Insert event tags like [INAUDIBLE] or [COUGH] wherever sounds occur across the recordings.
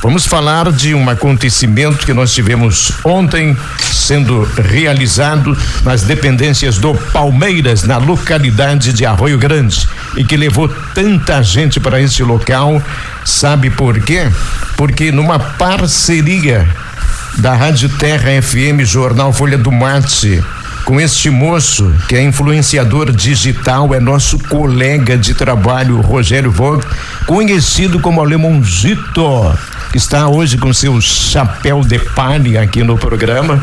Vamos falar de um acontecimento que nós tivemos ontem sendo realizado nas dependências do Palmeiras, na localidade de Arroio Grande, e que levou tanta gente para esse local. Sabe por quê? Porque numa parceria da Rádio Terra FM Jornal Folha do Mate com este moço que é influenciador digital, é nosso colega de trabalho, Rogério Vogt, conhecido como Alemãozito, que está hoje com seu chapéu de palha aqui no programa.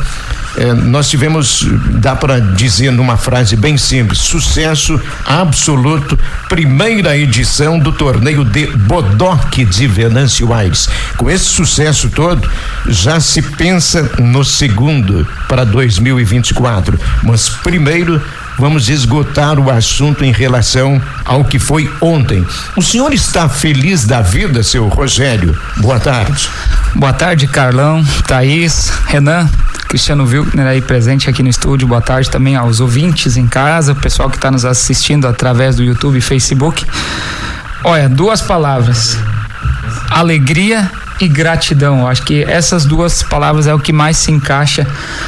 É, nós tivemos, dá para dizer numa frase bem simples, sucesso absoluto, primeira edição do torneio de Bodoque de Venâncio Aires. Com esse sucesso todo, já se pensa no segundo para 2024, mas primeiro vamos esgotar o assunto em relação ao que foi ontem. O senhor está feliz da vida, seu Rogério? Boa tarde. Boa tarde, Carlão, Thaís, Renan. Cristiano Wilkner aí presente aqui no estúdio. Boa tarde também aos ouvintes em casa, o pessoal que está nos assistindo através do YouTube e Facebook. Olha, duas palavras: alegria e gratidão. Acho que essas duas palavras é o que mais se encaixa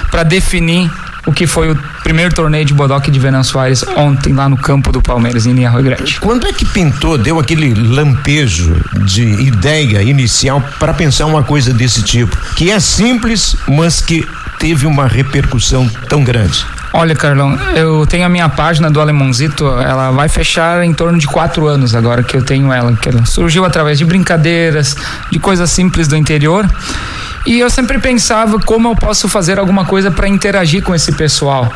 para definir o que foi o primeiro torneio de bodoque de Venan Soares ontem lá no campo do Palmeiras em Linha Grande. Quando é que pintou, deu aquele lampejo de ideia inicial para pensar uma coisa desse tipo, que é simples, mas que teve uma repercussão tão grande? Olha, Carlão, eu tenho a minha página do Alemãozito, ela vai fechar em torno de quatro anos agora que eu tenho ela, que ela surgiu através de brincadeiras, de coisas simples do interior. E eu sempre pensava como eu posso fazer alguma coisa para interagir com esse pessoal.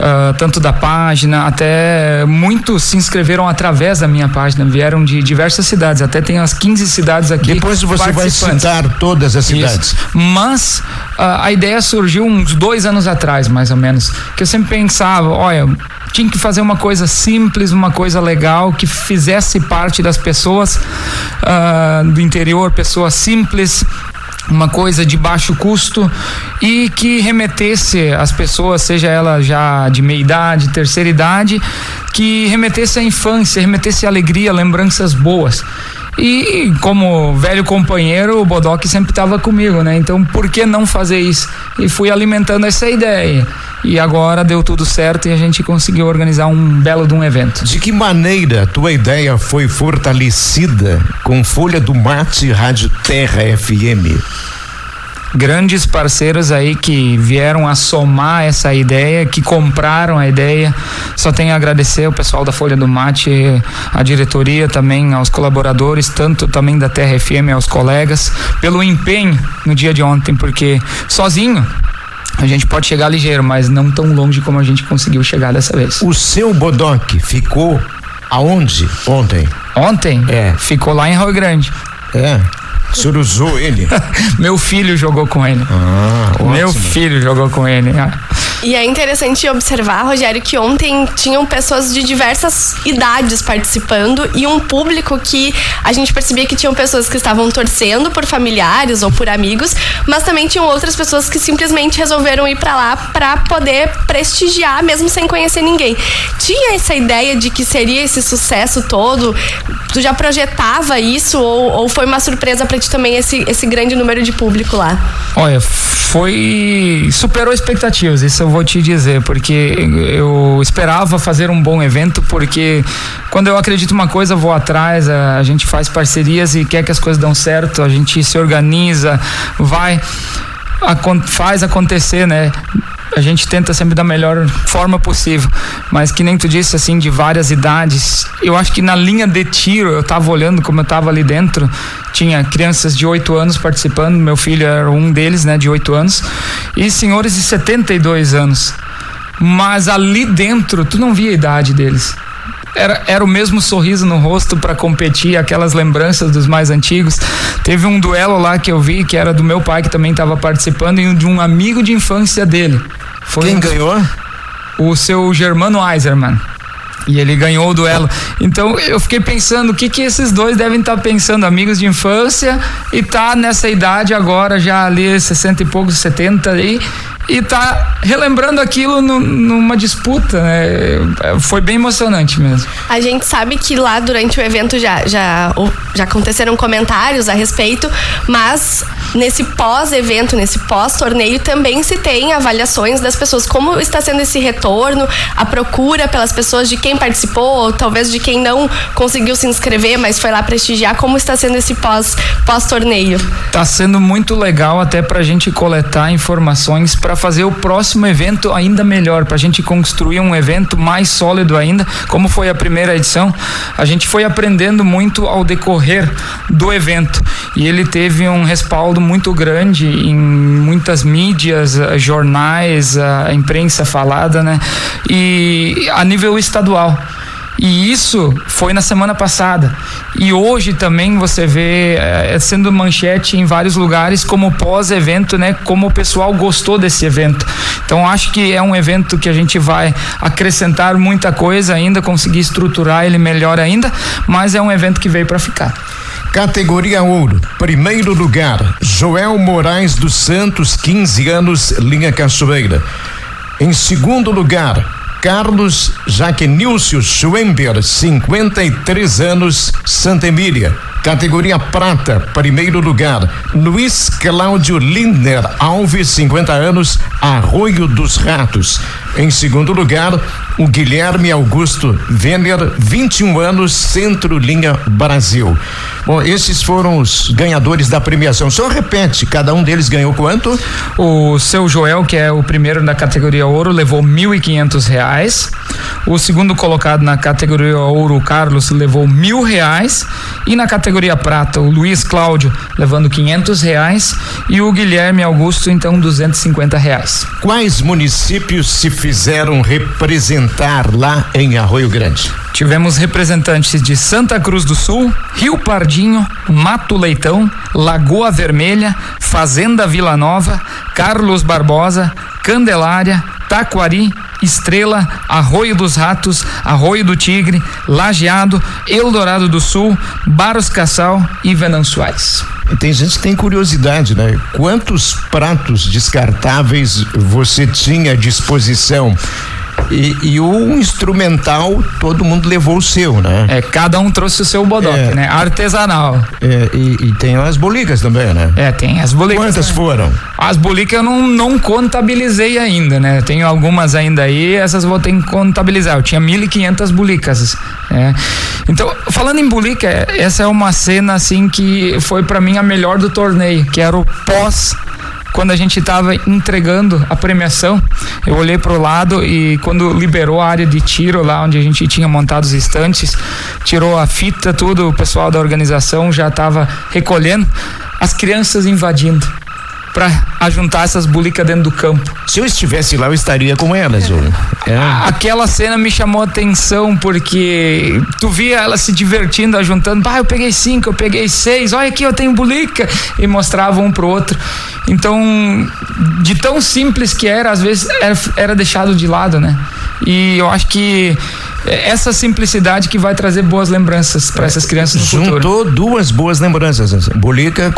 Uh, tanto da página, até muitos se inscreveram através da minha página, vieram de diversas cidades, até tem as 15 cidades aqui. Depois você vai citar todas as cidades. Isso. Mas uh, a ideia surgiu uns dois anos atrás, mais ou menos, que eu sempre pensava, olha, tinha que fazer uma coisa simples, uma coisa legal, que fizesse parte das pessoas uh, do interior, pessoas simples, uma coisa de baixo custo e que remetesse as pessoas, seja ela já de meia idade, terceira idade, que remetesse à infância, remetesse à alegria, lembranças boas. E como velho companheiro, o Bodoc sempre estava comigo, né? Então por que não fazer isso? E fui alimentando essa ideia. E agora deu tudo certo e a gente conseguiu organizar um belo de um evento. De que maneira tua ideia foi fortalecida com Folha do Mate Rádio Terra FM? Grandes parceiros aí que vieram a somar essa ideia, que compraram a ideia. Só tenho a agradecer o pessoal da Folha do Mate, a diretoria também, aos colaboradores, tanto também da Terra FM, aos colegas, pelo empenho no dia de ontem, porque sozinho a gente pode chegar ligeiro, mas não tão longe como a gente conseguiu chegar dessa vez. O seu Bodoc ficou aonde ontem? Ontem? É. Ficou lá em Rio Grande. É. O senhor usou ele? [LAUGHS] Meu filho jogou com ele. Ah, Meu filho jogou com ele. E é interessante observar, Rogério, que ontem tinham pessoas de diversas idades participando e um público que a gente percebia que tinham pessoas que estavam torcendo por familiares ou por amigos, mas também tinham outras pessoas que simplesmente resolveram ir para lá para poder prestigiar, mesmo sem conhecer ninguém. Tinha essa ideia de que seria esse sucesso todo? Tu já projetava isso ou, ou foi uma surpresa para ti também esse, esse grande número de público lá? Olha, foi superou expectativas. Isso eu vou te dizer, porque eu esperava fazer um bom evento, porque quando eu acredito uma coisa, vou atrás, a, gente faz parcerias e quer que as coisas dão certo, a gente se organiza, vai, faz acontecer, né? A gente tenta sempre da melhor forma possível, mas que nem tu disse assim de várias idades. Eu acho que na linha de tiro, eu tava olhando como eu tava ali dentro, tinha crianças de 8 anos participando, meu filho era um deles, né, de 8 anos, e senhores de 72 anos. Mas ali dentro, tu não via a idade deles. Era, era o mesmo sorriso no rosto para competir, aquelas lembranças dos mais antigos. Teve um duelo lá que eu vi, que era do meu pai, que também estava participando, e de um amigo de infância dele. Foi Quem um, ganhou? O seu Germano Eiserman. E ele ganhou o duelo. Então eu fiquei pensando o que que esses dois devem estar tá pensando, amigos de infância e tá nessa idade agora já ali 60 e poucos, 70 aí e tá relembrando aquilo no, numa disputa, né? Foi bem emocionante mesmo. A gente sabe que lá durante o evento já, já, já aconteceram comentários a respeito, mas nesse pós-evento, nesse pós-torneio, também se tem avaliações das pessoas. Como está sendo esse retorno, a procura pelas pessoas de quem participou, ou talvez de quem não conseguiu se inscrever, mas foi lá prestigiar. Como está sendo esse pós, pós-torneio? Está sendo muito legal até para a gente coletar informações para fazer o próximo evento ainda melhor, para a gente construir um evento mais sólido ainda, como foi a primeira edição. A gente foi aprendendo muito ao decorrer do evento e ele teve um respaldo muito grande em muitas mídias, eh, jornais, a imprensa falada, né? E a nível estadual. E isso foi na semana passada. E hoje também você vê é, sendo manchete em vários lugares como pós-evento, né? Como o pessoal gostou desse evento. Então acho que é um evento que a gente vai acrescentar muita coisa ainda, conseguir estruturar ele melhor ainda, mas é um evento que veio para ficar. Categoria Ouro, primeiro lugar, Joel Moraes dos Santos, 15 anos, linha Cachoeira. Em segundo lugar, Carlos Jaquenilcio Schwember, 53 anos, Santa Emília. Categoria Prata, primeiro lugar, Luiz Cláudio Lindner Alves, 50 anos, Arroio dos Ratos. Em segundo lugar, o Guilherme Augusto Venner, 21 anos, Centro Linha Brasil. Bom, esses foram os ganhadores da premiação. Só repete, cada um deles ganhou quanto? O seu Joel, que é o primeiro na categoria ouro, levou mil e quinhentos reais. O segundo colocado na categoria ouro, o Carlos, levou mil reais. E na categoria prata, o Luiz Cláudio, levando quinhentos reais. E o Guilherme Augusto, então, duzentos e cinquenta reais. Quais municípios se fizeram representar lá em Arroio Grande? Tivemos representantes de Santa Cruz do Sul, Rio Pardinho, Mato Leitão, Lagoa Vermelha, Fazenda Vila Nova, Carlos Barbosa, Candelária, Taquari, Estrela, Arroio dos Ratos, Arroio do Tigre, Lajeado, Eldorado do Sul, Baros Cassal e Venançoais. Tem gente que tem curiosidade, né? Quantos pratos descartáveis você tinha à disposição? E, e, o instrumental, todo mundo levou o seu, né? É, cada um trouxe o seu bodoque, é, né? Artesanal. É, e, e, tem as bolicas também, né? É, tem as bolicas. Quantas né? foram? As bolicas eu não, não contabilizei ainda, né? Tenho algumas ainda aí, essas vou ter que contabilizar. Eu tinha 1.500 bolicas. É. Então, falando em bolica, essa é uma cena assim que foi para mim a melhor do torneio, que era o pós quando a gente estava entregando a premiação, eu olhei para o lado e quando liberou a área de tiro lá onde a gente tinha montado os estantes, tirou a fita, tudo, o pessoal da organização já estava recolhendo, as crianças invadindo para ajuntar essas bulicas dentro do campo. Se eu estivesse lá, eu estaria com elas. Ou... É. Aquela cena me chamou a atenção porque tu via elas se divertindo, ajuntando. Ah, eu peguei cinco, eu peguei seis, olha aqui, eu tenho bulica. E mostrava um pro outro. Então, de tão simples que era, às vezes era, era deixado de lado, né? E eu acho que essa simplicidade que vai trazer boas lembranças para essas crianças no Juntou futuro. Juntou duas boas lembranças, assim. Bolica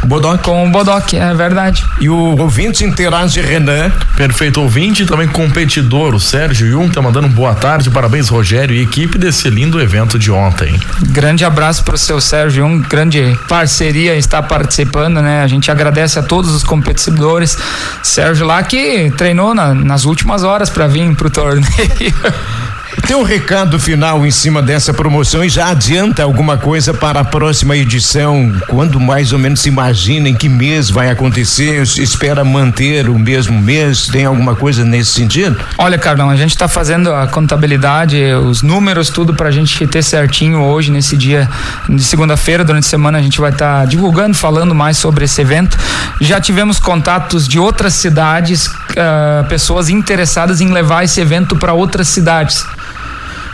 com Bodoc. Com o Bodoc, é verdade. E o ouvinte interage Renan. Perfeito ouvinte, também competidor, o Sérgio Yun tá mandando um boa tarde, parabéns Rogério e equipe desse lindo evento de ontem. Grande abraço pro seu Sérgio Yun, grande parceria está participando, né? A gente agradece a todos os competidores. Sérgio lá que treinou na, nas últimas horas para vir pro torneio. [LAUGHS] Tem um recado final em cima dessa promoção e já adianta alguma coisa para a próxima edição? Quando mais ou menos se imagina em que mês vai acontecer? Espera manter o mesmo mês? Tem alguma coisa nesse sentido? Olha, Carlão, a gente está fazendo a contabilidade, os números, tudo para a gente ter certinho hoje, nesse dia de segunda-feira, durante a semana, a gente vai estar tá divulgando, falando mais sobre esse evento. Já tivemos contatos de outras cidades, uh, pessoas interessadas em levar esse evento para outras cidades.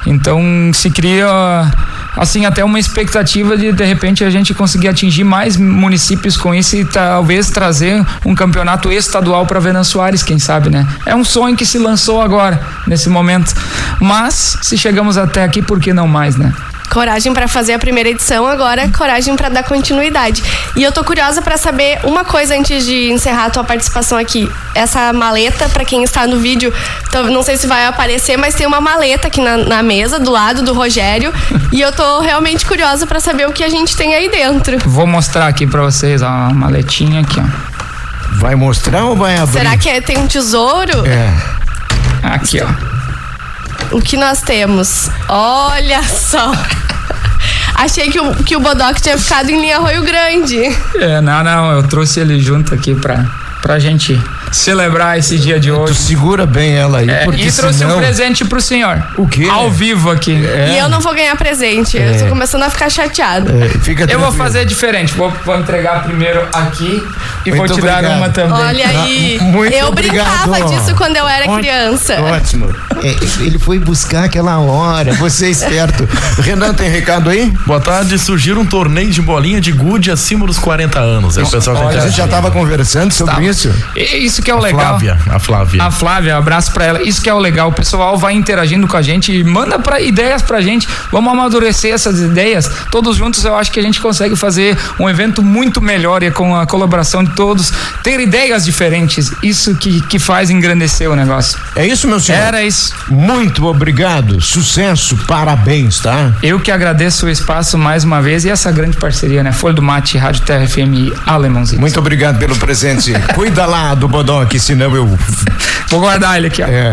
Então se cria assim até uma expectativa de de repente a gente conseguir atingir mais municípios com isso e talvez trazer um campeonato estadual para Venan Soares, quem sabe, né? É um sonho que se lançou agora nesse momento. Mas se chegamos até aqui, por que não mais, né? Coragem para fazer a primeira edição, agora coragem para dar continuidade. E eu tô curiosa para saber uma coisa antes de encerrar a tua participação aqui. Essa maleta, para quem está no vídeo, não sei se vai aparecer, mas tem uma maleta aqui na, na mesa do lado do Rogério [LAUGHS] e eu tô realmente curiosa para saber o que a gente tem aí dentro. Vou mostrar aqui para vocês ó, a maletinha aqui, ó. Vai mostrar ou vai abrir? Será que é, tem um tesouro? É. Aqui, ó. O que nós temos? Olha só. Achei que o, que o Bodoc tinha ficado em linha Arroio Grande. É, não, não, eu trouxe ele junto aqui pra, pra gente celebrar esse dia de hoje. Tu segura bem ela aí, É, porque e trouxe senão... um presente pro senhor. O quê? Ao vivo aqui. E eu não vou ganhar presente. Eu tô começando a ficar chateada. É, fica Eu vou fazer diferente. Vou, vou entregar primeiro aqui e vou Muito te dar obrigado. uma também. Olha aí. Ah, muito eu obrigado. brincava disso quando eu era criança. Ótimo. É, ele foi buscar aquela hora. Você é esperto. Renan, tem recado aí? Boa tarde. Surgiu um torneio de bolinha de gude acima dos 40 anos. É o pessoal olha, A gente já estava conversando sobre Tá. isso. E Isso que é o legal. Flávia, a Flávia. A Flávia, abraço pra ela. Isso que é o legal. O pessoal vai interagindo com a gente e manda pra ideias pra gente. Vamos amadurecer essas ideias. Todos juntos eu acho que a gente consegue fazer um evento muito melhor e com a colaboração de todos. Ter ideias diferentes. Isso que, que faz engrandecer o negócio. É isso, meu senhor? Era isso. Muito obrigado. Sucesso, parabéns, tá? Eu que agradeço o espaço mais uma vez e essa grande parceria, né? Folha do Mate, Rádio Terra FM e Alemãozinho. Muito obrigado pelo presente. [LAUGHS] Cuida lá do Bodoc, senão eu. Vou guardar ele aqui, ó. É.